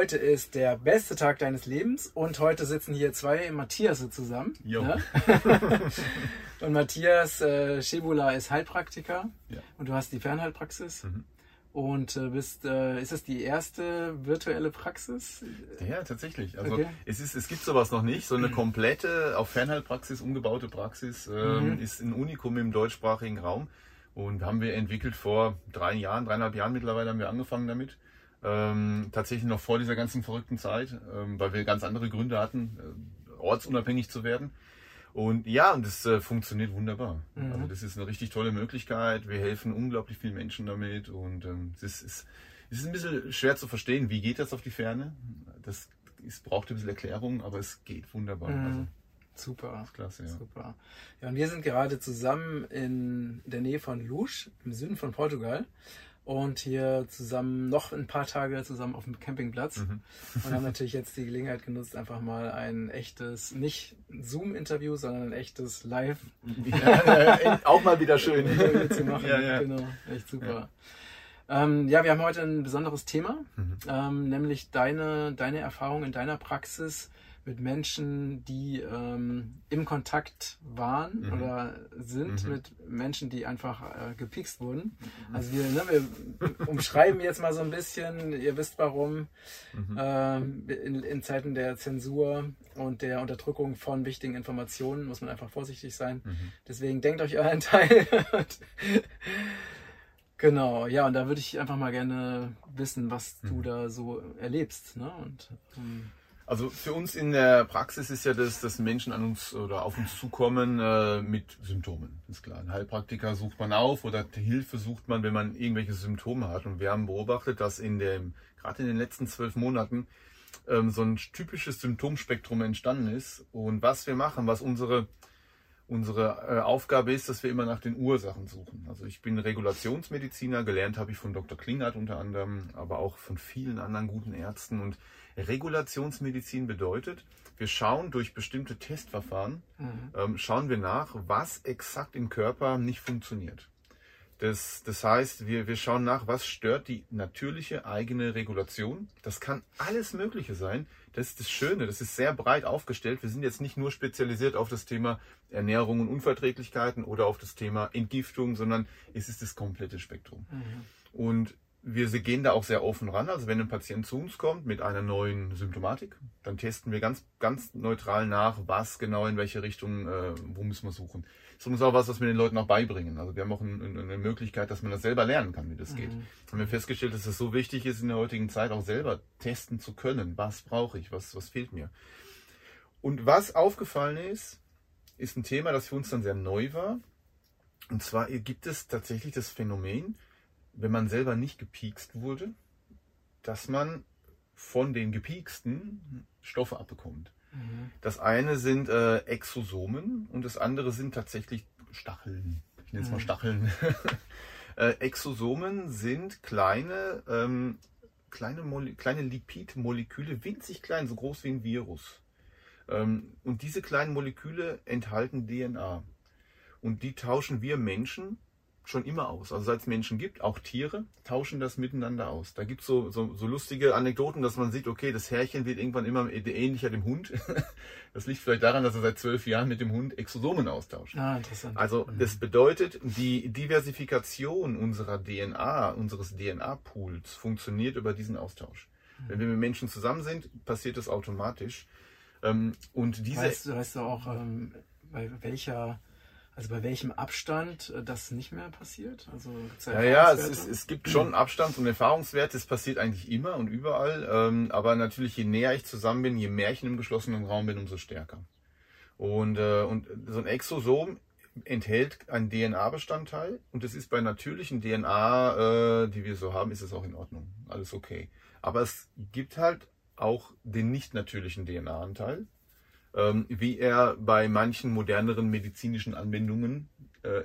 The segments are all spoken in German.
heute ist der beste Tag deines Lebens und heute sitzen hier zwei Matthias zusammen. Jo. Ne? und Matthias äh, Schebula ist Heilpraktiker Ja. und du hast die Fernheilpraxis. Mhm. Und äh, bist, äh, ist das die erste virtuelle Praxis? Ja, tatsächlich. Also Okay. es, ist, es gibt sowas noch nicht. So eine komplette, auf Fernheilpraxis umgebaute Praxis ähm, Mhm. ist ein Unikum im deutschsprachigen Raum. Und haben wir entwickelt vor drei Jahren, dreieinhalb Jahren mittlerweile haben wir angefangen damit. Ähm, tatsächlich noch vor dieser ganzen verrückten Zeit, ähm, weil wir ganz andere Gründe hatten, äh, ortsunabhängig zu werden. Und ja, und das äh, funktioniert wunderbar. Mhm. Also das ist eine richtig tolle Möglichkeit. Wir helfen unglaublich vielen Menschen damit und ähm, es ist, ist, es ist ein bisschen schwer zu verstehen, wie geht das auf die Ferne. Das ist, braucht ein bisschen Erklärung, aber es geht wunderbar. Mhm. Also, Super. klasse, ja. Super. Ja, und wir sind gerade zusammen in der Nähe von Luz, im Süden von Portugal. Und hier zusammen noch ein paar Tage zusammen auf dem Campingplatz. Mhm. Und haben natürlich jetzt die Gelegenheit genutzt, einfach mal ein echtes, nicht Zoom-Interview, sondern ein echtes Live Ja, auch mal wieder schön. Zu machen. Ja, ja. Genau, echt super. Ja. Ähm, ja, wir haben heute ein besonderes Thema, Mhm. ähm, nämlich deine, deine Erfahrung in deiner Praxis mit Menschen, die ähm, im Kontakt waren Mhm. oder sind Mhm. mit Menschen, die einfach äh, gepikst wurden. Also wir, ne, wir umschreiben jetzt mal so ein bisschen, ihr wisst warum, Mhm. ähm, in, in Zeiten der Zensur und der Unterdrückung von wichtigen Informationen muss man einfach vorsichtig sein. Mhm. Deswegen denkt euch euren Teil. genau, ja, und da würde ich einfach mal gerne wissen, was du Mhm. da so erlebst. Ne? Und, ähm, Also für uns in der Praxis ist ja das, dass Menschen an uns oder auf uns zukommen äh, mit Symptomen. Ist klar. Einen Heilpraktiker sucht man auf oder Hilfe sucht man, wenn man irgendwelche Symptome hat. Und wir haben beobachtet, dass in dem, gerade in den letzten zwölf Monaten, ähm, so ein typisches Symptomspektrum entstanden ist. Und was wir machen, was unsere Unsere äh, Aufgabe ist, dass wir immer nach den Ursachen suchen. Also ich bin Regulationsmediziner, gelernt habe ich von Dr. Klingert unter anderem, aber auch von vielen anderen guten Ärzten. Und Regulationsmedizin bedeutet, wir schauen durch bestimmte Testverfahren, mhm. ähm, schauen wir nach, was exakt im Körper nicht funktioniert. Das, das heißt, wir, wir schauen nach, was stört die natürliche eigene Regulation. Das kann alles Mögliche sein. Das ist das Schöne, das ist sehr breit aufgestellt. Wir sind jetzt nicht nur spezialisiert auf das Thema Ernährung und Unverträglichkeiten oder auf das Thema Entgiftung, sondern es ist das komplette Spektrum. Mhm. Und wir gehen da auch sehr offen ran. Also wenn ein Patient zu uns kommt mit einer neuen Symptomatik, dann testen wir ganz, ganz neutral nach, was genau in welche Richtung, äh, wo müssen wir suchen. Das ist auch was, was wir den Leuten auch beibringen. Also wir haben auch ein, ein, eine Möglichkeit, dass man das selber lernen kann, wie das geht. Mhm. Haben wir festgestellt, dass es so wichtig ist, in der heutigen Zeit auch selber testen zu können. Was brauche ich? Was, was fehlt mir? Und was aufgefallen ist, ist ein Thema, das für uns dann sehr neu war. Und zwar gibt es tatsächlich das Phänomen, wenn man selber nicht gepiekst wurde, dass man von den Gepieksten Stoffe abbekommt. Mhm. Das eine sind äh, Exosomen und das andere sind tatsächlich Stacheln. Ich nenne es mal Mhm. Stacheln. äh, Exosomen sind kleine, ähm, kleine, Mole kleine Lipidmoleküle, winzig klein, so groß wie ein Virus. Ähm, und diese kleinen Moleküle enthalten DNA. Und die tauschen wir Menschen schon immer aus. Also seit es Menschen gibt, auch Tiere, tauschen das miteinander aus. Da gibt so, so, so lustige Anekdoten, dass man sieht, okay, das Härchen wird irgendwann immer ähnlicher dem Hund. Das liegt vielleicht daran, dass er seit zwölf Jahren mit dem Hund Exosomen austauscht. Ah, interessant. Also Mhm. das bedeutet, die Diversifikation unserer DNA, unseres DNA-Pools funktioniert über diesen Austausch. Wenn wir mit Menschen zusammen sind, passiert das automatisch. Ähm, Und diese Weißt, du- weißt du auch, ähm, bei welcher, also bei welchem Abstand äh, das nicht mehr passiert? Also Ja, ja, es, ist, es gibt schon Abstands- und Erfahrungswerte. Es passiert eigentlich immer und überall. Ähm, aber natürlich, je näher ich zusammen bin, je mehr ich in einem geschlossenen Raum bin, umso stärker. Und, äh, und so ein Exosom enthält einen DNA-Bestandteil und es ist bei natürlichen DNA, äh, die wir so haben, ist es auch in Ordnung. Alles okay. Aber es gibt halt auch den nicht natürlichen DNA-Anteil, wie er bei manchen moderneren medizinischen Anwendungen äh,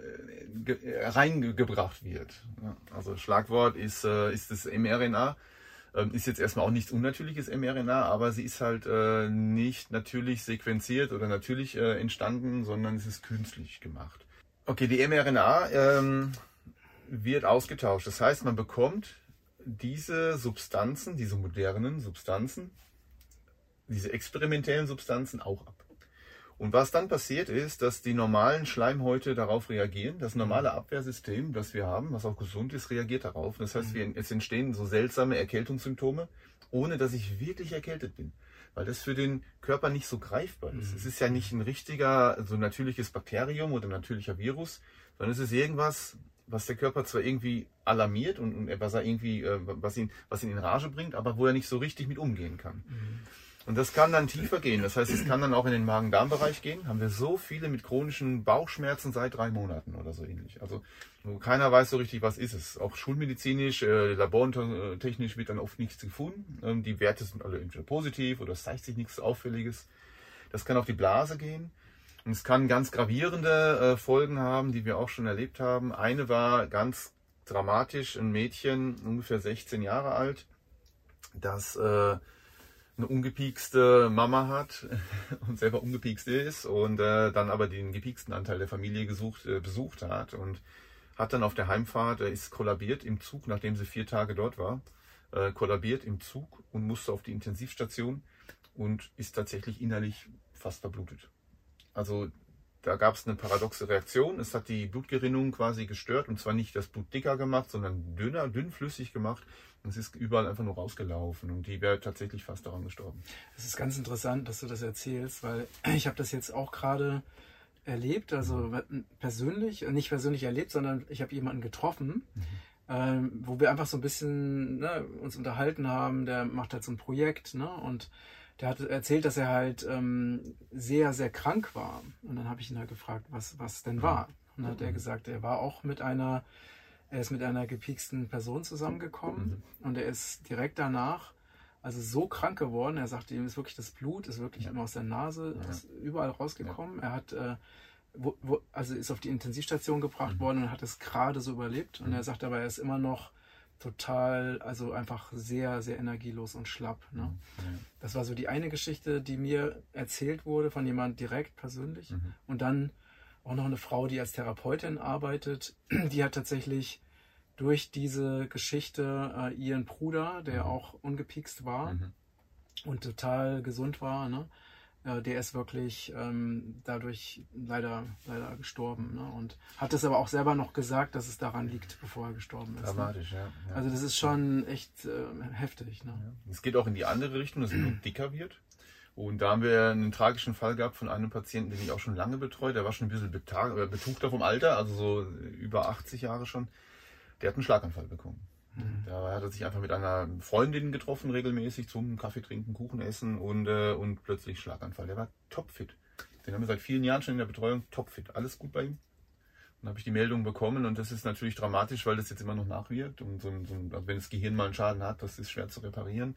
ge- reingebracht wird. Also Schlagwort ist, äh, ist das mRNA. Ähm, ist jetzt erstmal auch nichts unnatürliches mRNA, aber sie ist halt äh, nicht natürlich sequenziert oder natürlich entstanden, sondern es ist künstlich gemacht. Okay, die mRNA ähm, wird ausgetauscht. Das heißt, man bekommt diese Substanzen, diese modernen Substanzen, diese experimentellen Substanzen auch ab. Und was dann passiert ist, dass die normalen Schleimhäute darauf reagieren. Das normale Abwehrsystem, das wir haben, was auch gesund ist, reagiert darauf. Das heißt, wir, es entstehen so seltsame Erkältungssymptome, ohne dass ich wirklich erkältet bin. Weil das für den Körper nicht so greifbar ist. Es ist ja nicht ein richtiger, so natürliches Bakterium oder natürlicher Virus, sondern es ist irgendwas, was der Körper zwar irgendwie alarmiert und, und was er irgendwie, äh, was ihn, was ihn in Rage bringt, aber wo er nicht so richtig mit umgehen kann. Mhm. Und das kann dann tiefer gehen. Das heißt, es kann dann auch in den Magen-Darm-Bereich gehen. Haben wir so viele mit chronischen Bauchschmerzen seit drei Monaten oder so ähnlich. Also keiner weiß so richtig, was ist es. Auch schulmedizinisch, äh, labortechnisch wird dann oft nichts gefunden. Ähm, die Werte sind alle entweder positiv oder es zeigt sich nichts Auffälliges. Das kann auf die Blase gehen. Und es kann ganz gravierende äh, Folgen haben, die wir auch schon erlebt haben. Eine war ganz dramatisch, ein Mädchen, ungefähr 16 Jahre alt, das äh, eine ungepiekste Mama hat und selber ungepiekst ist und äh, dann aber den gepieksten Anteil der Familie gesucht, äh, besucht hat und hat dann auf der Heimfahrt, äh, ist kollabiert im Zug, nachdem sie vier Tage dort war, äh, kollabiert im Zug und musste auf die Intensivstation und ist tatsächlich innerlich fast verblutet. Also da gab es eine paradoxe Reaktion. Es hat die Blutgerinnung quasi gestört und zwar nicht das Blut dicker gemacht, sondern dünner, dünnflüssig gemacht. Und es ist überall einfach nur rausgelaufen und die wäre tatsächlich fast daran gestorben. Es ist ganz interessant, dass du das erzählst, weil ich habe das jetzt auch gerade erlebt, also persönlich, nicht persönlich erlebt, sondern ich habe jemanden getroffen, mhm. ähm, wo wir einfach so ein bisschen ne, uns unterhalten haben. Der macht halt so ein Projekt ne, und der hat erzählt, dass er halt ähm, sehr, sehr krank war. Und dann habe ich ihn halt gefragt, was, was denn war. Und dann hat er gesagt, er war auch mit einer, er ist mit einer gepieksten Person zusammengekommen mhm. und er ist direkt danach also so krank geworden. Er sagte, ihm ist wirklich das Blut, ist wirklich ja. immer aus der Nase, ja. ist überall rausgekommen. Ja. Er hat, äh, wo, wo, also ist auf die Intensivstation gebracht mhm. worden und hat es gerade so überlebt. Und mhm. er sagt aber, er ist immer noch total, also einfach sehr, sehr energielos und schlapp. Ne? Mhm. Das war so die eine Geschichte, die mir erzählt wurde von jemand direkt persönlich. Mhm. Und dann auch noch eine Frau, die als Therapeutin arbeitet, die hat tatsächlich durch diese Geschichte äh, ihren Bruder, der mhm. auch ungepiekst war mhm. und total gesund war, ne? Äh, der ist wirklich ähm, dadurch leider, leider gestorben. Ne? Und hat es aber auch selber noch gesagt, dass es daran liegt, bevor er gestorben ist. Ne? Dramatisch, ne? ja, ja, Also das ist schon echt äh, heftig. Ne? Ja. Es geht auch in die andere Richtung, dass es dicker wird. Und da haben wir einen tragischen Fall gehabt von einem Patienten, den ich auch schon lange betreue. Der war schon ein bisschen äh, betuchter vom Alter, also so über 80 Jahre schon. Der hat einen Schlaganfall bekommen. Mhm. Da hat er sich einfach mit einer Freundin getroffen, regelmäßig zum Kaffee trinken, Kuchen essen und, äh, und plötzlich Schlaganfall. Der war topfit. Den haben wir seit vielen Jahren schon in der Betreuung, topfit. Alles gut bei ihm. Dann habe ich die Meldung bekommen und das ist natürlich dramatisch, weil das jetzt immer noch nachwirkt. Und so, so, also wenn das Gehirn mal einen Schaden hat, das ist schwer zu reparieren.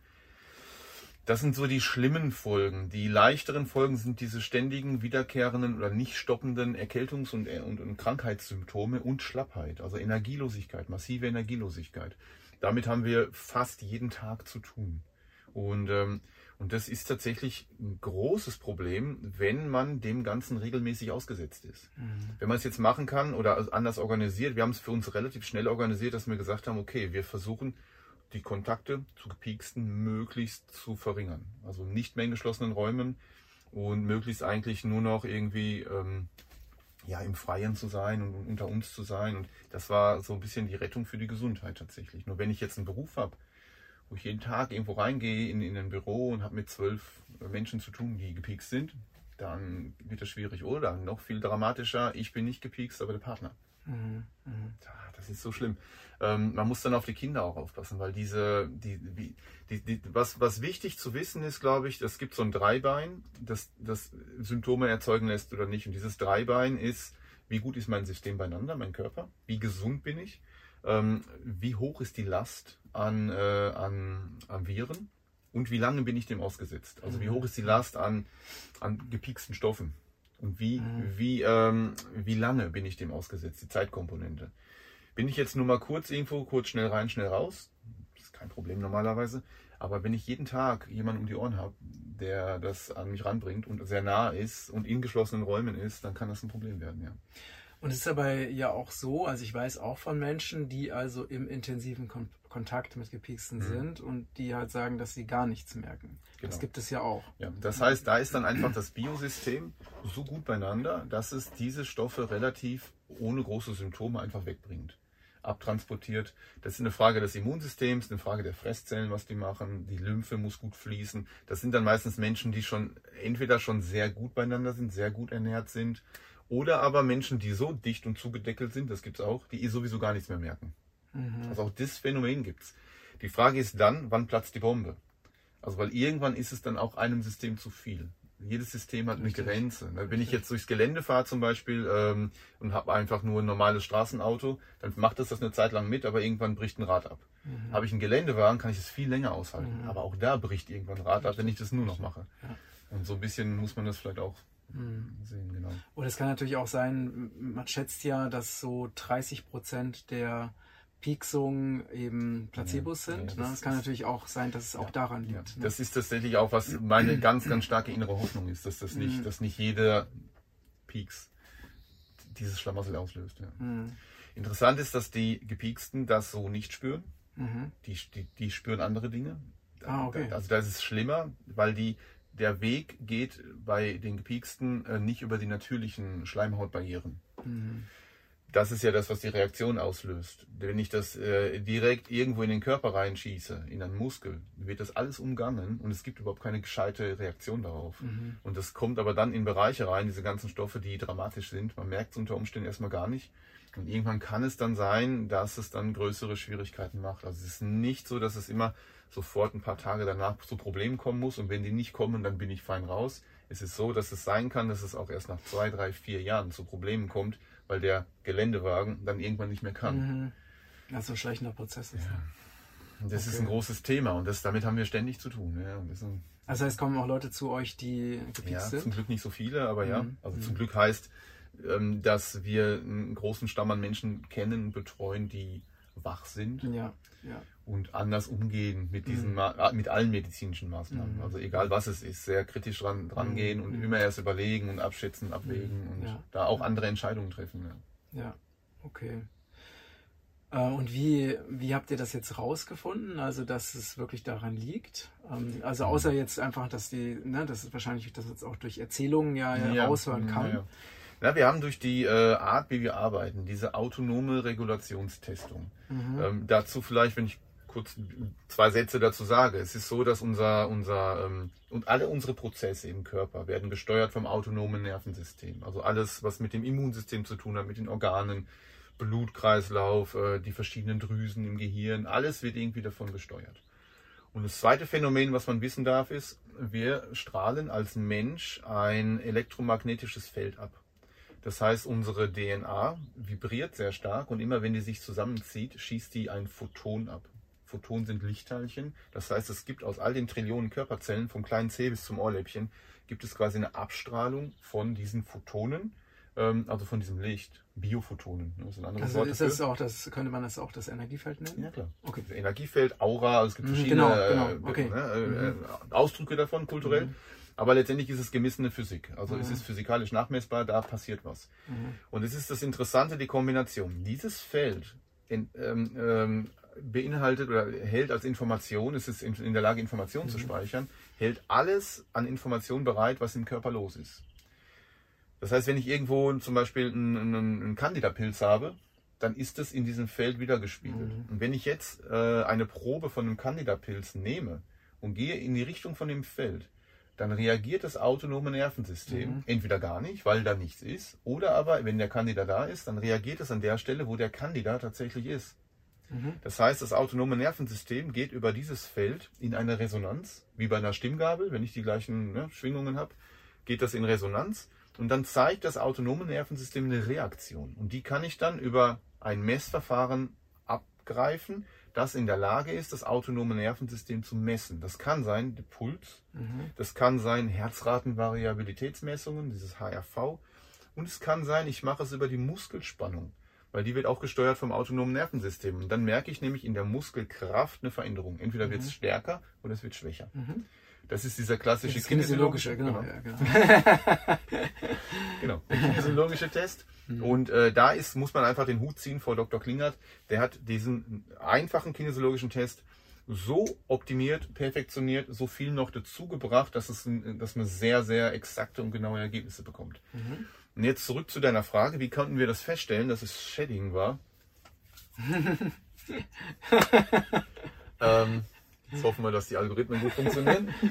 Das sind so die schlimmen Folgen. Die leichteren Folgen sind diese ständigen, wiederkehrenden oder nicht stoppenden Erkältungs- und, und, und Krankheitssymptome und Schlappheit, also Energielosigkeit, massive Energielosigkeit. Damit haben wir fast jeden Tag zu tun. Und, ähm, und das ist tatsächlich ein großes Problem, wenn man dem Ganzen regelmäßig ausgesetzt ist. Mhm. Wenn man es jetzt machen kann oder anders organisiert, wir haben es für uns relativ schnell organisiert, dass wir gesagt haben, okay, wir versuchen die Kontakte zu gepieksten möglichst zu verringern. Also nicht mehr in geschlossenen Räumen und möglichst eigentlich nur noch irgendwie ähm, ja, im Freien zu sein und unter uns zu sein. Und das war so ein bisschen die Rettung für die Gesundheit tatsächlich. Nur wenn ich jetzt einen Beruf habe, wo ich jeden Tag irgendwo reingehe in, in ein Büro und habe mit zwölf Menschen zu tun, die gepiekst sind, dann wird das schwierig. Oder noch viel dramatischer, ich bin nicht gepiekst, aber der Partner. Mhm. Mhm. Das ist so schlimm. Ähm, man muss dann auf die Kinder auch aufpassen, weil diese, die, die, die, was, was wichtig zu wissen ist, glaube ich, es gibt so ein Dreibein, das, das Symptome erzeugen lässt oder nicht. Und dieses Dreibein ist, wie gut ist mein System beieinander, mein Körper? Wie gesund bin ich? Ähm, wie hoch ist die Last an, äh, an, an Viren? Und wie lange bin ich dem ausgesetzt? Also wie mhm. hoch ist die Last an, an gepieksten Stoffen? Und wie, mhm. wie, ähm, wie lange bin ich dem ausgesetzt, die Zeitkomponente? Bin ich jetzt nur mal kurz irgendwo, kurz schnell rein, schnell raus? Das ist kein Problem normalerweise. Aber wenn ich jeden Tag jemanden um die Ohren habe, der das an mich ranbringt und sehr nah ist und in geschlossenen Räumen ist, dann kann das ein Problem werden, ja. Und es ist aber ja auch so, also ich weiß auch von Menschen, die also im intensiven Kontakt mit Gepieksten sind und die halt sagen, dass sie gar nichts merken. Das Genau. gibt es ja auch. Ja, das heißt, da ist dann einfach das Biosystem so gut beieinander, dass es diese Stoffe relativ ohne große Symptome einfach wegbringt. Abtransportiert. Das ist eine Frage des Immunsystems, eine Frage der Fresszellen, was die machen. Die Lymphe muss gut fließen. Das sind dann meistens Menschen, die schon entweder schon sehr gut beieinander sind, sehr gut ernährt sind, oder aber Menschen, die so dicht und zugedeckelt sind, das gibt's auch, die eh sowieso gar nichts mehr merken. Also auch das Phänomen gibt's. Die Frage ist dann, wann platzt die Bombe? Also weil irgendwann ist es dann auch einem System zu viel. Jedes System hat eine Richtig. Grenze. Wenn ich jetzt durchs Gelände fahre zum Beispiel ähm, und habe einfach nur ein normales Straßenauto, dann macht es das eine Zeit lang mit, aber irgendwann bricht ein Rad ab. Mhm. Habe ich einen Geländewagen, kann ich es viel länger aushalten. Aber auch da bricht irgendwann ein Rad ab, wenn ich das nur noch mache. Ja. Und so ein bisschen muss man das vielleicht auch sehen, genau. Und es kann natürlich auch sein, man schätzt ja, dass so 30 Prozent der Pieksungen eben Placebos Ja, sind. ja, ne? das Es kann natürlich auch sein, dass es auch daran Ja, liegt. ne? das ist tatsächlich auch, was meine ganz, ganz starke innere Hoffnung ist, dass das Mhm. nicht, dass nicht jeder Peaks dieses Schlamassel auslöst. Ja. Mhm. Interessant ist, dass die Gepieksten das so nicht spüren. Mhm. Die, die, die spüren andere Dinge. Ah, okay. Also da ist es schlimmer, weil die, der Weg geht bei den Gepieksten äh, nicht über die natürlichen Schleimhautbarrieren. Mhm. Das ist ja das, was die Reaktion auslöst. Wenn ich das äh, direkt irgendwo in den Körper reinschieße, in einen Muskel, wird das alles umgangen und es gibt überhaupt keine gescheite Reaktion darauf. Mhm. Und das kommt aber dann in Bereiche rein, diese ganzen Stoffe, die dramatisch sind. Man merkt es unter Umständen erstmal gar nicht. Und irgendwann kann es dann sein, dass es dann größere Schwierigkeiten macht. Also es ist nicht so, dass es immer sofort ein paar Tage danach zu Problemen kommen muss. Und wenn die nicht kommen, dann bin ich fein raus. Es ist so, dass es sein kann, dass es auch erst nach zwei, drei, vier Jahren zu Problemen kommt, weil der Geländewagen dann irgendwann nicht mehr kann. Mhm. Also ein schleichender Prozess ist. Und das ist Okay. ein großes Thema und das, damit haben wir ständig zu tun. Ja. Das ist Also es kommen auch Leute zu euch, die Ja, gepiekst zum sind. Glück nicht so viele, aber ja. Mhm. Also zum Glück heißt, ähm, dass wir einen großen Stamm an Menschen kennen und betreuen, die wach sind Ja, ja. Und anders umgehen mit diesen Mhm. Ah, mit allen medizinischen Maßnahmen. Mhm. Also egal was es ist, sehr kritisch dran, dran Mhm. gehen und Mhm. immer erst überlegen und abschätzen, abwägen und Ja. da auch andere Entscheidungen treffen. Ja. Ja, okay. Äh, Und wie, wie habt ihr das jetzt rausgefunden? Also, dass es wirklich daran liegt? Ähm, Also, außer jetzt einfach, dass die, ne, das ist wahrscheinlich, dass jetzt auch durch Erzählungen ja, raushören kann. Ja, wir haben durch die äh, Art, wie wir arbeiten, diese autonome Regulationstestung. Mhm. Ähm, dazu vielleicht, wenn ich kurz zwei Sätze dazu sage. Es ist so, dass unser, unser ähm, und alle unsere Prozesse im Körper werden gesteuert vom autonomen Nervensystem. Also alles, was mit dem Immunsystem zu tun hat, mit den Organen, Blutkreislauf, äh, die verschiedenen Drüsen im Gehirn, alles wird irgendwie davon gesteuert. Und das zweite Phänomen, was man wissen darf, ist, wir strahlen als Mensch ein elektromagnetisches Feld ab. Das heißt, unsere DNA vibriert sehr stark und immer wenn die sich zusammenzieht, schießt die ein Photon ab. Photonen sind Lichtteilchen. Das heißt, es gibt aus all den Trillionen Körperzellen, vom kleinen Zeh bis zum Ohrläppchen, gibt es quasi eine Abstrahlung von diesen Photonen, ähm, also von diesem Licht. Biophotonen, das ist ein anderes Also Wort ist das auch das, könnte man das auch das Energiefeld nennen? Ja, klar. Okay. Das Energiefeld, Aura, also es gibt Mhm, verschiedene genau, äh, genau, okay. ne, äh, Mhm. äh, Ausdrücke davon, kulturell. Aber letztendlich ist es gemessene Physik. Also es Mhm. ist physikalisch nachmessbar, da passiert was. Mhm. Und es ist das Interessante, die Kombination. Dieses Feld in, ähm, ähm, beinhaltet oder hält als Information, es ist in, in der Lage, Informationen zu speichern, hält alles an Informationen bereit, was im Körper los ist. Das heißt, wenn ich irgendwo zum Beispiel einen, einen, einen Candida-Pilz habe, dann ist es in diesem Feld wiedergespiegelt. Mhm. Und wenn ich jetzt äh, eine Probe von einem Candida-Pilz nehme und gehe in die Richtung von dem Feld, dann reagiert das autonome Nervensystem Mhm. entweder gar nicht, weil da nichts ist, oder aber, wenn der Candida da ist, dann reagiert es an der Stelle, wo der Candida tatsächlich ist. Mhm. Das heißt, das autonome Nervensystem geht über dieses Feld in eine Resonanz, wie bei einer Stimmgabel, wenn ich die gleichen ne, Schwingungen habe, geht das in Resonanz und dann zeigt das autonome Nervensystem eine Reaktion. Und die kann ich dann über ein Messverfahren abgreifen, das in der Lage ist, das autonome Nervensystem zu messen. Das kann sein der Puls, Mhm. das kann sein Herzratenvariabilitätsmessungen, dieses HRV. Und es kann sein, ich mache es über die Muskelspannung. Weil die wird auch gesteuert vom autonomen Nervensystem. Und dann merke ich nämlich in der Muskelkraft eine Veränderung. Entweder wird es stärker oder es wird schwächer. Das ist dieser klassische kinesiologische, genau. genau. Ja, genau. Genau, der kinesiologische Test. Und äh, da ist, muss man einfach den Hut ziehen vor Dr. Klingert. Der hat diesen einfachen kinesiologischen Test so optimiert, perfektioniert, so viel noch dazu gebracht, dass, es, dass man sehr, sehr exakte und genaue Ergebnisse bekommt. Und jetzt zurück zu deiner Frage, wie konnten wir das feststellen, dass es Shedding war? ähm, jetzt hoffen wir, dass die Algorithmen gut funktionieren.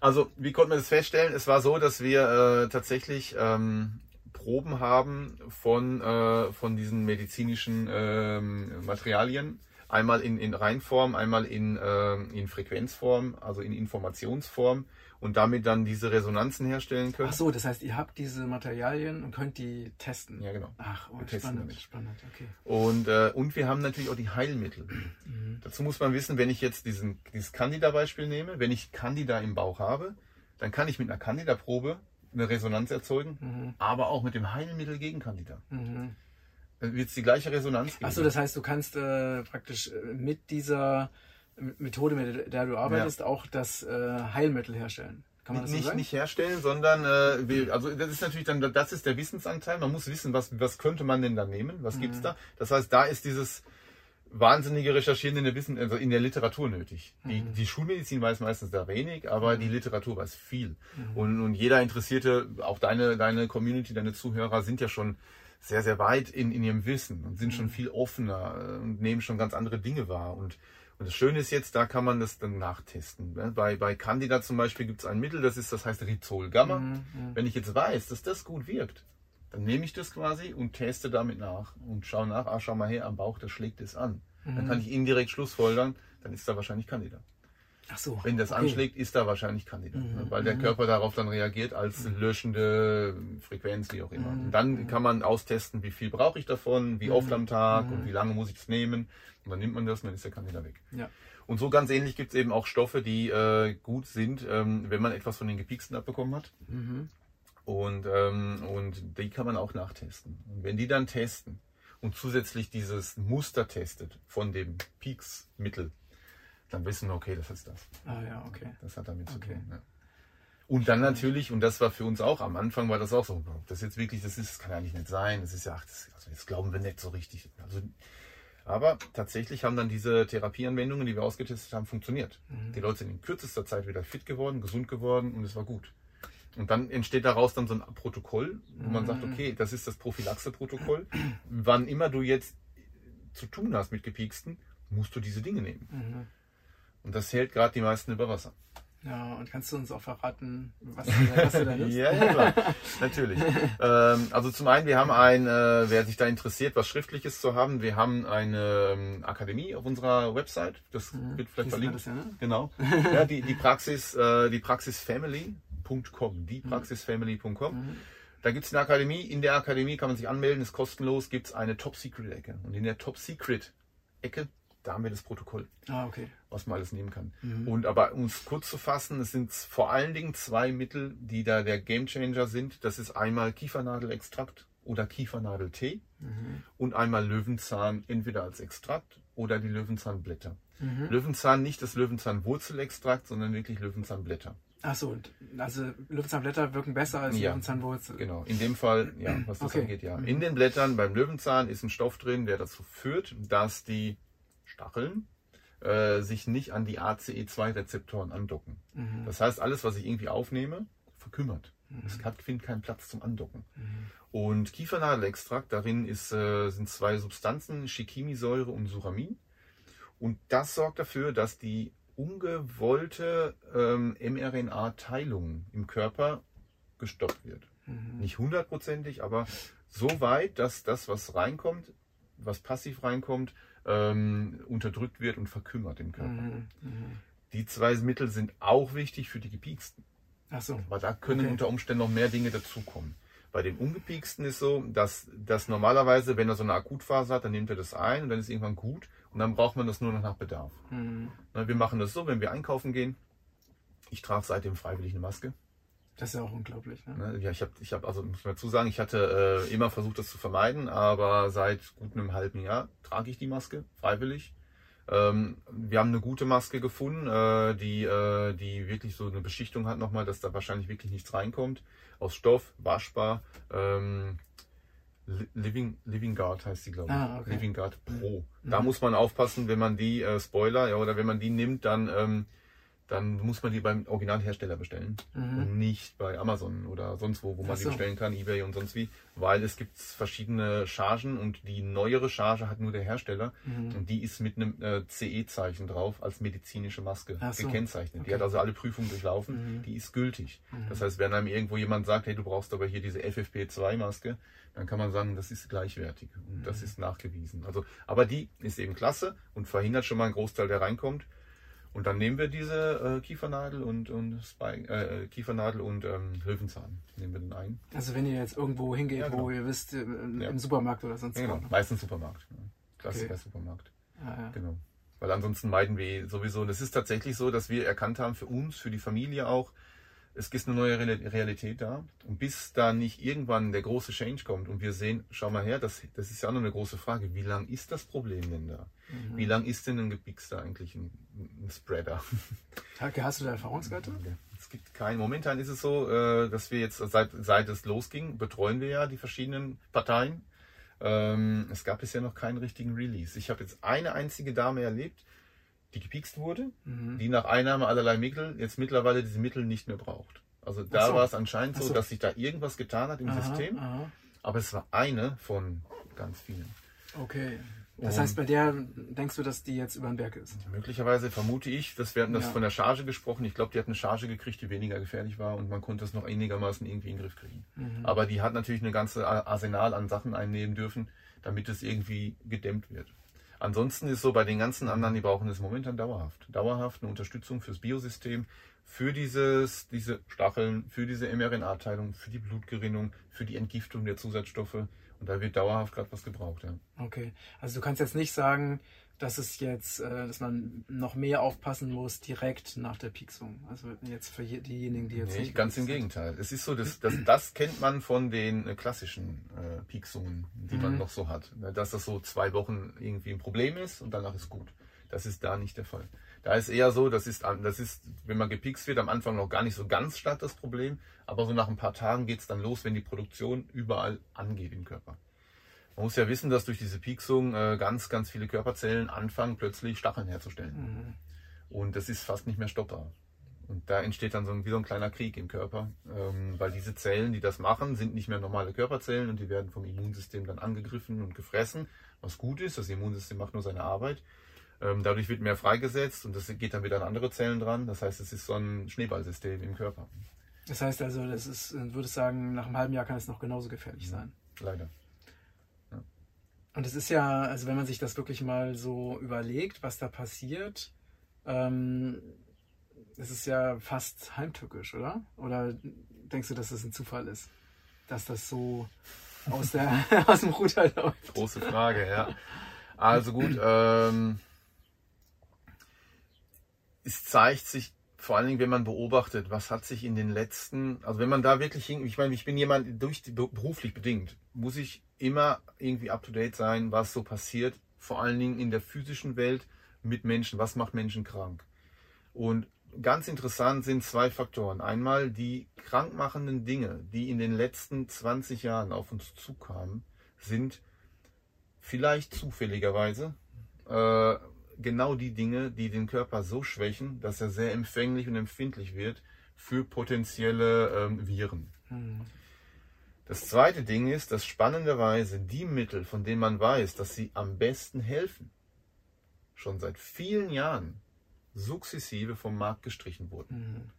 Also, wie konnten wir das feststellen? Es war so, dass wir äh, tatsächlich ähm, Proben haben von, äh, von diesen medizinischen ähm, Materialien. Einmal in, in Reinform, einmal in, ähm, in Frequenzform, also in Informationsform und damit dann diese Resonanzen herstellen können. Ach so, das heißt, ihr habt diese Materialien und könnt die testen. Ja, genau. Ach, oh, spannend, spannend, okay. Und, äh, und wir haben natürlich auch die Heilmittel. Dazu muss man wissen, wenn ich jetzt diesen, dieses Candida-Beispiel nehme, wenn ich Candida im Bauch habe, dann kann ich mit einer Candida-Probe eine Resonanz erzeugen, aber auch mit dem Heilmittel gegen Candida. Mhm. Dann wird es die gleiche Resonanz geben. Achso, das heißt, du kannst äh, praktisch äh, mit dieser Methode, mit der du arbeitest, auch das äh, Heilmittel herstellen. Kann man das so nicht, sagen? nicht herstellen, sondern äh, wir, also das ist natürlich dann das ist der Wissensanteil. Man muss wissen, was was könnte man denn da nehmen, was gibt's Mhm. da. Das heißt, da ist dieses wahnsinnige Recherchieren in der Wissen, also in der Literatur nötig. Die, Mhm. die Schulmedizin weiß meistens da wenig, aber die Literatur weiß viel. Und, und jeder Interessierte, auch deine deine Community, deine Zuhörer sind ja schon sehr sehr weit in, in ihrem Wissen und sind schon viel offener äh, und nehmen schon ganz andere Dinge wahr und und das Schöne ist jetzt, da kann man das dann nachtesten. ne? Bei, bei Candida zum Beispiel gibt es ein Mittel, das ist, das heißt Rizol Gamma. Mhm, Wenn ich jetzt weiß, dass das gut wirkt, dann nehme ich das quasi und teste damit nach und schaue nach, ah, schau mal her, am Bauch, das schlägt es an. Mhm. Dann kann ich indirekt schlussfolgern, dann ist da wahrscheinlich Candida. So. Wenn das okay. anschlägt, ist da wahrscheinlich Candida, Mhm. ne? weil der Körper darauf dann reagiert als löschende Frequenz, wie auch immer. Mhm. Und dann kann man austesten, wie viel brauche ich davon, wie oft am Tag und wie lange muss ich es nehmen. Und dann nimmt man das und dann ist der Candida weg. Ja. Und so ganz ähnlich gibt es eben auch Stoffe, die äh, gut sind, ähm, wenn man etwas von den Gepiksten abbekommen hat. Mhm. Und, ähm, und die kann man auch nachtesten. Und wenn die dann testen und zusätzlich dieses Muster testet von dem Peaks-Mittel, dann wissen wir, okay, das ist das. Ah ja, okay. Das hat damit zu Okay. tun. Ja. Und dann natürlich, und das war für uns auch, am Anfang war das auch so, das jetzt wirklich, das ist, das kann eigentlich nicht sein, das ist ja, ach, das, also jetzt glauben wir nicht so richtig. Also, aber tatsächlich haben dann diese Therapieanwendungen, die wir ausgetestet haben, funktioniert. Die Leute sind in kürzester Zeit wieder fit geworden, gesund geworden und es war gut. Und dann entsteht daraus dann so ein Protokoll, wo man sagt, okay, das ist das Prophylaxe-Protokoll. Wann immer du jetzt zu tun hast mit Gepieksten, musst du diese Dinge nehmen. Mhm. Und das hält gerade die meisten über Wasser. Ja, und kannst du uns auch verraten, was, du da- da nutzt? Ja, ja, klar, natürlich. ähm, also zum einen, wir haben ein, äh, wer sich da interessiert, was Schriftliches zu haben, wir haben eine ähm, Akademie auf unserer Website. Das wird vielleicht Wissen wir verlinkt. das ja, ne? Genau. Ja, die, die Praxis, äh, die Praxisfamily.com, die Praxisfamily.com. Da gibt es eine Akademie. In der Akademie kann man sich anmelden, ist kostenlos. Gibt es eine Top-Secret-Ecke. Und in der Top-Secret-Ecke, da haben wir das Protokoll Ah, okay. Was man alles nehmen kann. Mhm. Und aber um es kurz zu fassen, es sind vor allen Dingen zwei Mittel, die da der Gamechanger sind. Das ist einmal Kiefernadelextrakt oder Kiefernadeltee Mhm. und einmal Löwenzahn entweder als Extrakt oder die Löwenzahnblätter. Mhm. Löwenzahn nicht das Löwenzahnwurzelextrakt, sondern wirklich Löwenzahnblätter. Ach so, und also Löwenzahnblätter wirken besser als Ja. Löwenzahnwurzel. Genau, in dem Fall, ja, was das Okay. angeht, ja. Mhm. In den Blättern beim Löwenzahn ist ein Stoff drin, der dazu führt, dass die Stacheln äh, sich nicht an die ACE2-Rezeptoren andocken. Mhm. Das heißt, alles, was ich irgendwie aufnehme, verkümmert. Es hat, findet keinen Platz zum Andocken. Mhm. Und Kiefernadelextrakt, darin ist, äh, sind zwei Substanzen, Shikimisäure und Suramin. Und das sorgt dafür, dass die ungewollte ähm, mRNA-Teilung im Körper gestoppt wird. Mhm. Nicht hundertprozentig, aber so weit, dass das, was reinkommt, was passiv reinkommt, ähm, unterdrückt wird und verkümmert im Körper. Mhm. Mhm. Die zwei Mittel sind auch wichtig für die Gepieksten. Ach so. Weil da können Okay. unter Umständen noch mehr Dinge dazukommen. Bei den Ungepieksten ist so, dass, dass normalerweise, wenn er so eine Akutphase hat, dann nimmt er das ein und dann ist irgendwann gut und dann braucht man das nur noch nach Bedarf. Mhm. Na, Wir machen das so, wenn wir einkaufen gehen. Ich trage seitdem freiwillig eine Maske. Das ist ja auch unglaublich. Ne? Ne, Ja, ich habe, ich hab, also muss man dazu sagen, ich hatte äh, immer versucht, das zu vermeiden, aber seit gut einem halben Jahr trage ich die Maske freiwillig. Ähm, wir haben eine gute Maske gefunden, äh, die, äh, die wirklich so eine Beschichtung hat nochmal, dass da wahrscheinlich wirklich nichts reinkommt. Aus Stoff, waschbar. Ähm, Li- Living, Living Guard heißt die, glaube ich. Ah, okay. Living Guard Pro. Da Mhm. muss man aufpassen, wenn man die äh, Spoiler, ja, oder wenn man die nimmt, dann, ähm, dann muss man die beim Originalhersteller bestellen Mhm. und nicht bei Amazon oder sonst wo, wo man Ach die so. bestellen kann, eBay und sonst wie, weil es gibt verschiedene Chargen und die neuere Charge hat nur der Hersteller Mhm. und die ist mit einem äh, CE-Zeichen drauf als medizinische Maske Ach so. gekennzeichnet. Die Okay. hat also alle Prüfungen durchlaufen, Mhm. die ist gültig. Mhm. Das heißt, wenn einem irgendwo jemand sagt, hey, du brauchst aber hier diese FFP2-Maske, dann kann man sagen, das ist gleichwertig und das Mhm. ist nachgewiesen. Also, aber die ist eben klasse und verhindert schon mal einen Großteil, der reinkommt. Und dann nehmen wir diese äh, Kiefernadel und, und Spike, äh, Kiefernadel und ähm, Löwenzahn. Nehmen wir den ein. Also wenn ihr jetzt irgendwo hingeht, Ja, genau. wo ihr wisst, äh, im Ja. Supermarkt oder sonst Ja, genau. ne? Meistens Supermarkt. Ja. Klassiker Okay. Supermarkt. Ja. Genau. Weil ansonsten meiden wir sowieso. Und es ist tatsächlich so, dass wir erkannt haben, für uns, für die Familie auch, es ist eine neue Real- Realität da. Und bis da nicht irgendwann der große Change kommt und wir sehen, schau mal her, das, das ist ja auch noch eine große Frage, wie lang ist das Problem denn da? Mhm. Wie lang ist denn ein Gepixter eigentlich ein, ein Spreader? Hake, hast du da Erfahrungswerte? Es gibt keinen. Momentan ist es so, äh, dass wir jetzt seit, seit es losging, betreuen wir ja die verschiedenen Parteien. Ähm, Es gab bisher noch keinen richtigen Release. Ich habe jetzt eine einzige Dame erlebt, die gepikst wurde, Mhm. die nach Einnahme allerlei Mittel jetzt mittlerweile diese Mittel nicht mehr braucht. Also da so. war es anscheinend so, so. dass sich da irgendwas getan hat im Aha, System, aha. aber es war eine von ganz vielen. Okay. Das heißt, bei der denkst du, dass die jetzt über den Berg ist? Möglicherweise vermute ich, dass wir hatten das Ja. von der Charge gesprochen. Ich glaube, die hat eine Charge gekriegt, die weniger gefährlich war und man konnte es noch einigermaßen irgendwie in den Griff kriegen. Mhm. Aber die hat natürlich eine ganze Arsenal an Sachen einnehmen dürfen, damit es irgendwie gedämmt wird. Ansonsten ist so bei den ganzen anderen, die brauchen es momentan dauerhaft. Dauerhaft eine Unterstützung fürs Biosystem, für dieses, diese Stacheln, für diese mRNA-Teilung, für die Blutgerinnung, für die Entgiftung der Zusatzstoffe. Und da wird dauerhaft gerade was gebraucht. Ja. Okay. Also du kannst jetzt nicht sagen, dass es jetzt, äh, dass man noch mehr aufpassen muss direkt nach der Pieksung. Also jetzt für je- diejenigen, die jetzt Nee, nicht ganz im sind. Gegenteil. Es ist so, dass, dass, das kennt man von den äh, klassischen äh, Pieksungen, die man Mhm. noch so hat. Ne, Dass das so zwei Wochen irgendwie ein Problem ist und danach ist gut. Das ist da nicht der Fall. Da ist eher so, das ist, das ist, wenn man gepikst wird, am Anfang noch gar nicht so ganz stark das Problem, aber so nach ein paar Tagen geht es dann los, wenn die Produktion überall angeht im Körper. Man muss ja wissen, dass durch diese Pieksung äh, ganz, ganz viele Körperzellen anfangen, plötzlich Stacheln herzustellen. Mhm. Und das ist fast nicht mehr stoppbar. Und da entsteht dann so ein, wie so ein kleiner Krieg im Körper, ähm, weil diese Zellen, die das machen, sind nicht mehr normale Körperzellen und die werden vom Immunsystem dann angegriffen und gefressen, was gut ist. Das Immunsystem macht nur seine Arbeit. Ähm, dadurch wird mehr freigesetzt und das geht dann wieder an andere Zellen dran. Das heißt, es ist so ein Schneeballsystem im Körper. Das heißt also, das ist, würde ich sagen, nach einem halben Jahr kann es noch genauso gefährlich sein. Leider. Und es ist ja, also wenn man sich das wirklich mal so überlegt, was da passiert, ähm, es ist ja fast heimtückisch, oder? Oder denkst du, dass das ein Zufall ist? Dass das so aus, der, aus dem Ruder läuft? Große Frage, ja. Also gut, ähm, es zeigt sich vor allen Dingen, wenn man beobachtet, was hat sich in den letzten, also wenn man da wirklich hin, ich meine, ich bin jemand durch die, beruflich bedingt, muss ich immer irgendwie up to date sein, was so passiert, vor allen Dingen in der physischen Welt mit Menschen, was macht Menschen krank. Und ganz interessant sind zwei Faktoren. Einmal die krankmachenden Dinge, die in den letzten 20 Jahren auf uns zukamen, sind vielleicht zufälligerweise äh, genau die Dinge, die den Körper so schwächen, dass er sehr empfänglich und empfindlich wird für potenzielle ähm, Viren. Hm. Das zweite Ding ist, dass spannenderweise die Mittel, von denen man weiß, dass sie am besten helfen, schon seit vielen Jahren sukzessive vom Markt gestrichen wurden,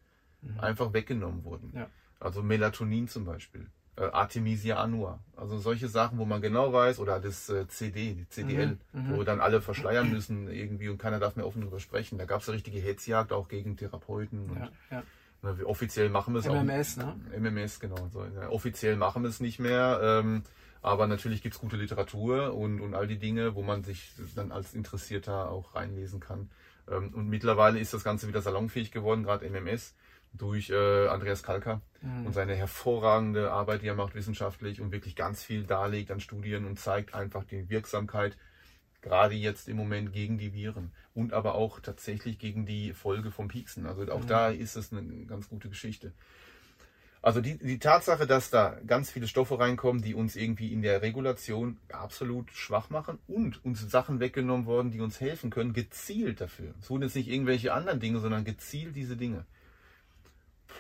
Hm. Hm. einfach weggenommen wurden. Ja. Also Melatonin zum Beispiel, äh, Artemisia annua, also solche Sachen, wo man genau weiß, oder das äh, CD, die CDL, Mhm, mhm. wo dann alle verschleiern müssen irgendwie und keiner darf mehr offen darüber sprechen. Da gab es eine richtige Hetzjagd auch gegen Therapeuten. Und, Ja, ja. Wir- offiziell machen wir es auch. MMS, ne? MMS, genau. So. Ja, offiziell machen wir es nicht mehr, ähm, aber natürlich gibt es gute Literatur und, und all die Dinge, wo man sich dann als Interessierter auch reinlesen kann. Ähm, und mittlerweile ist das Ganze wieder salonfähig geworden, gerade MMS. durch äh, Andreas Kalker mhm. und seine hervorragende Arbeit, die er macht wissenschaftlich und wirklich ganz viel darlegt an Studien und zeigt einfach die Wirksamkeit, gerade jetzt im Moment gegen die Viren und aber auch tatsächlich gegen die Folge vom Pieksen. Also auch mhm. da ist es eine ganz gute Geschichte. Also die, die Tatsache, dass da ganz viele Stoffe reinkommen, die uns irgendwie in der Regulation absolut schwach machen und uns Sachen weggenommen worden, die uns helfen können, gezielt dafür. Es wurden jetzt nicht irgendwelche anderen Dinge, sondern gezielt diese Dinge.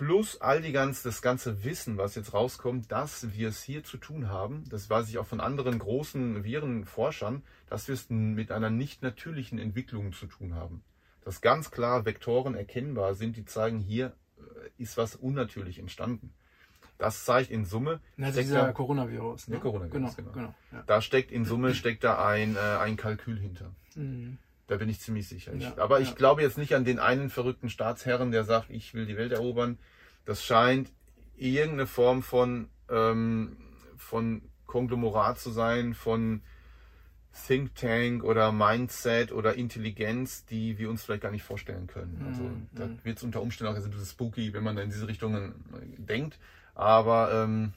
Plus all die ganz, das ganze Wissen, was jetzt rauskommt, dass wir es hier zu tun haben, das weiß ich auch von anderen großen Virenforschern, dass wir es mit einer nicht natürlichen Entwicklung zu tun haben. Dass ganz klar Vektoren erkennbar sind, die zeigen, hier ist was unnatürlich entstanden. Das zeigt in Summe. Na, dieser da, Coronavirus. Ne? Der Coronavirus, genau. genau. genau ja. Da steckt in Summe steckt da ein, äh, ein Kalkül hinter. Mhm. Da bin ich ziemlich sicher. Ja, aber ich glaube jetzt nicht an den einen verrückten Staatsherren, der sagt, ich will die Welt erobern. Das scheint irgendeine Form von, ähm, von Konglomerat zu sein, von Think Tank oder Mindset oder Intelligenz, die wir uns vielleicht gar nicht vorstellen können. Also mm, da mhm. wird es unter Umständen auch ein bisschen spooky, wenn man in diese Richtungen äh, denkt. Aber ähm,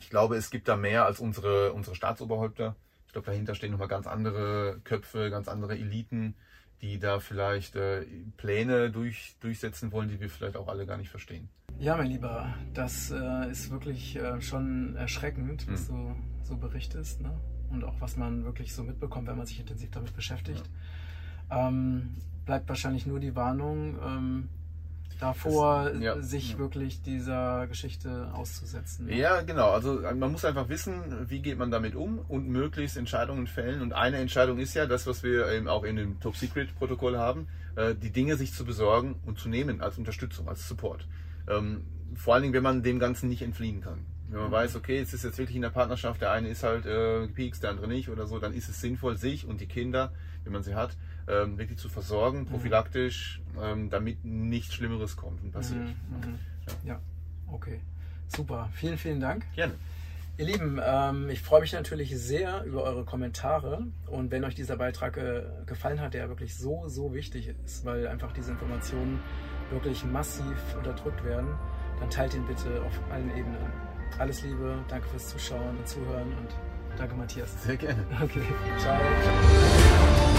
ich glaube, es gibt da mehr als unsere, unsere Staatsoberhäupter. Ich glaube, dahinter stehen nochmal ganz andere Köpfe, ganz andere Eliten, die da vielleicht äh, Pläne durch, durchsetzen wollen, die wir vielleicht auch alle gar nicht verstehen. Ja, mein Lieber, das äh, ist wirklich äh, schon erschreckend, was hm. du so berichtest. Ne? und auch was man wirklich so mitbekommt, wenn man sich intensiv damit beschäftigt. Ja. Ähm, bleibt wahrscheinlich nur die Warnung ähm, davor, das, ja, sich ja. wirklich dieser Geschichte auszusetzen. Ne? Ja, genau. Also man muss einfach wissen, wie geht man damit um und möglichst Entscheidungen fällen. Und eine Entscheidung ist ja das, was wir eben auch in dem Top Secret Protokoll haben, äh, die Dinge sich zu besorgen und zu nehmen als Unterstützung, als Support. Ähm, vor allen Dingen, wenn man dem Ganzen nicht entfliehen kann. Wenn man weiß, okay, es ist jetzt wirklich in der Partnerschaft, der eine ist halt äh, gepiekst, der andere nicht oder so, dann ist es sinnvoll, sich und die Kinder, wenn man sie hat, ähm, wirklich zu versorgen, mhm. prophylaktisch, ähm, damit nichts Schlimmeres kommt und passiert. Mhm, mhm. Ja. ja. okay. Super. Vielen, vielen Dank. Gerne. Ihr Lieben, ähm, ich freue mich natürlich sehr über eure Kommentare und wenn euch dieser Beitrag äh, gefallen hat, der wirklich so, so wichtig ist, weil einfach diese Informationen wirklich massiv unterdrückt werden, dann teilt ihn bitte auf allen Ebenen. Alles Liebe, danke fürs Zuschauen und Zuhören und danke Matthias. Sehr gerne. Okay, ciao. ciao.